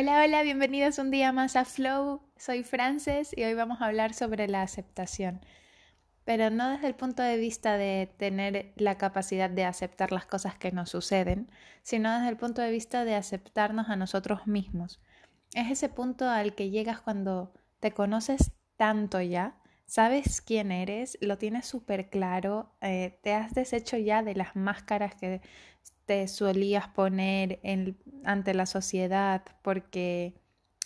Hola, hola, bienvenidos un día más a Flow. Soy Frances y hoy vamos a hablar sobre la aceptación. Pero no desde el punto de vista de tener la capacidad de aceptar las cosas que nos suceden, sino desde el punto de vista de aceptarnos a nosotros mismos. Es ese punto al que llegas cuando te conoces tanto ya, sabes quién eres, lo tienes súper claro, eh, te has deshecho ya de las máscaras que te solías poner ante la sociedad porque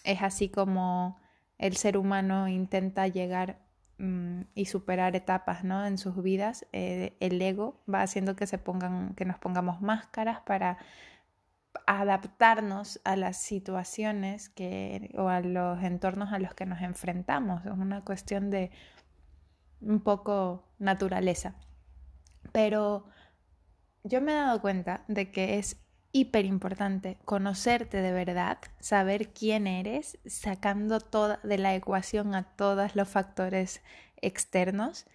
es así como el ser humano intenta llegar mm, y superar etapas ¿no? en sus vidas, eh, el ego va haciendo que se pongan, que nos pongamos máscaras para adaptarnos a las situaciones que, o a los entornos a los que nos enfrentamos. Es una cuestión de un poco naturaleza. Pero yo me he dado cuenta de que es hiper importante conocerte de verdad, saber quién eres, sacando toda de la ecuación a todos los factores externos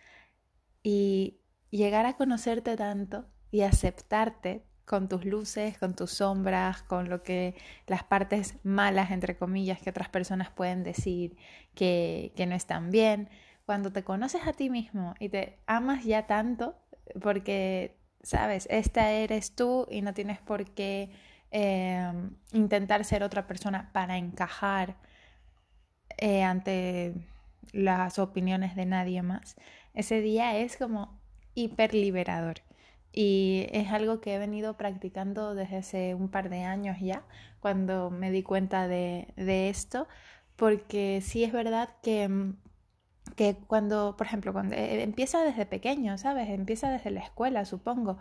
y llegar a conocerte tanto y aceptarte con tus luces, con tus sombras, con lo que las partes malas, entre comillas, que otras personas pueden decir que, que no están bien. Cuando te conoces a ti mismo y te amas ya tanto, porque sabes, esta eres tú y no tienes por qué em, intentar ser otra persona para encajar eh, ante las opiniones de nadie más. Ese día es como hiper liberador y es algo que he venido practicando desde hace un par de años ya, cuando me di cuenta de, de esto, porque sí es verdad que mm, que cuando, por ejemplo, cuando eh, empieza desde pequeño, ¿sabes? Empieza desde la escuela, supongo.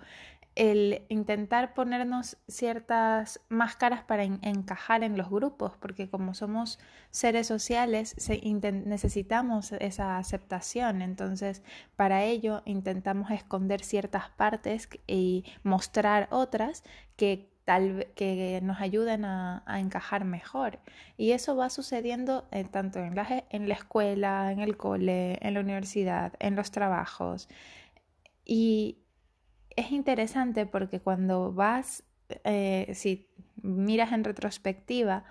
El intentar ponernos ciertas máscaras para encajar en los grupos, porque como somos seres sociales, necesitamos esa aceptación. Entonces, para ello intentamos esconder ciertas partes y mostrar otras que tal que nos ayuden a, encajar mejor. Y eso va sucediendo eh, tanto en la, en la escuela, en el cole, en la universidad, en los trabajos. Y es interesante porque cuando vas, eh, si miras en retrospectiva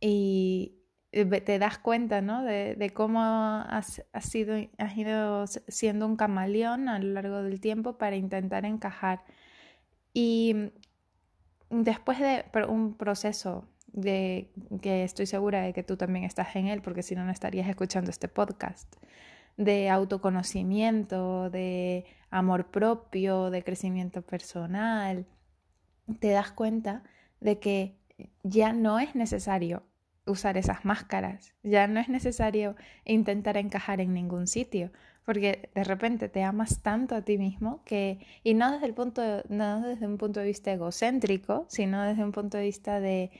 y te das cuenta ¿no? de, cómo has, sido, has ido siendo un camaleón a lo largo del tiempo para intentar encajar. Y después de un proceso de que estoy segura de que tú también estás en él, porque si no, no estarías escuchando este podcast, de autoconocimiento, de amor propio, de crecimiento personal, te das cuenta de que ya no es necesario usar esas máscaras, ya no es necesario intentar encajar en ningún sitio, porque de repente te amas tanto a ti mismo que, y no desde, el punto, no desde un punto de vista egocéntrico, sino desde un punto de vista de,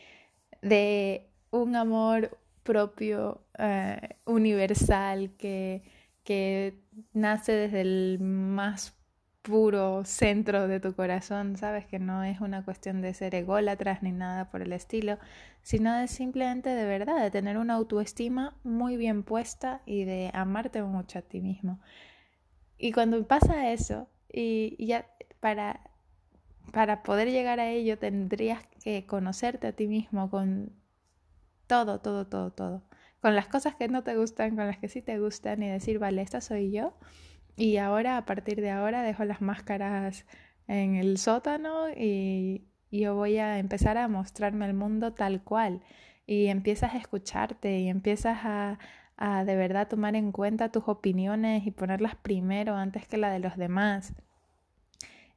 de un amor propio, eh, universal, que, que nace desde el más puro centro de tu corazón, sabes que no es una cuestión de ser ególatras ni nada por el estilo, sino de simplemente de verdad, de tener una autoestima muy bien puesta y de amarte mucho a ti mismo. Y cuando pasa eso, y ya para, para poder llegar a ello tendrías que conocerte a ti mismo con todo, todo, todo, todo. Con las cosas que no te gustan, con las que sí te gustan y decir, vale, esta soy yo y ahora, a partir de ahora, dejo las máscaras en el sótano y yo voy a empezar a mostrarme al mundo tal cual. Y empiezas a escucharte y empiezas a, de verdad tomar en cuenta tus opiniones y ponerlas primero antes que la de los demás.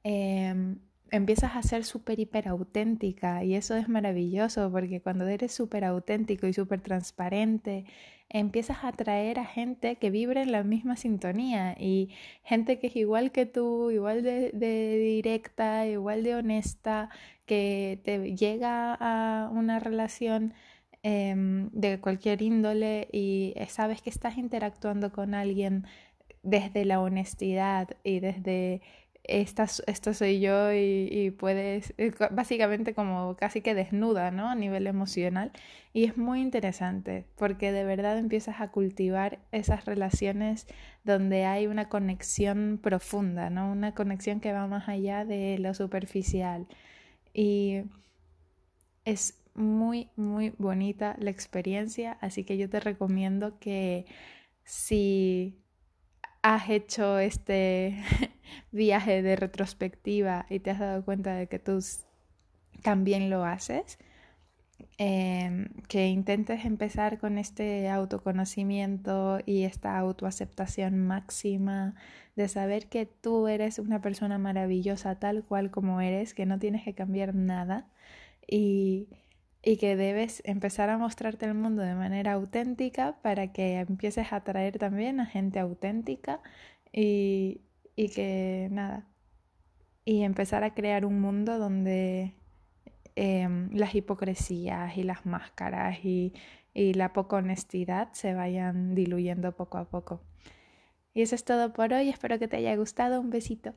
Em, empiezas a ser súper hiper auténtica y eso es maravilloso porque cuando eres súper auténtico y súper transparente, empiezas a atraer a gente que vibre en la misma sintonía y gente que es igual que tú, igual de, directa, igual de honesta, que te llega a una relación em, de cualquier índole y sabes que estás interactuando con alguien desde la honestidad y desde esta, esto soy yo y, puedes, eh, básicamente como casi que desnuda, ¿no? A nivel emocional. Y es muy interesante porque de verdad empiezas a cultivar esas relaciones donde hay una conexión profunda, ¿no? Una conexión que va más allá de lo superficial. Y es muy, muy bonita la experiencia, así que yo te recomiendo que si has hecho este viaje de retrospectiva y te has dado cuenta de que tú también lo haces, em, que intentes empezar con este autoconocimiento y esta autoaceptación máxima de saber que tú eres una persona maravillosa tal cual como eres, que no tienes que cambiar nada y, y que debes empezar a mostrarte el mundo de manera auténtica para que empieces a atraer también a gente auténtica y, y que nada, y empezar a crear un mundo donde em, las hipocresías y las máscaras y, y la poca honestidad se vayan diluyendo poco a poco. Y eso es todo por hoy, espero que te haya gustado, un besito.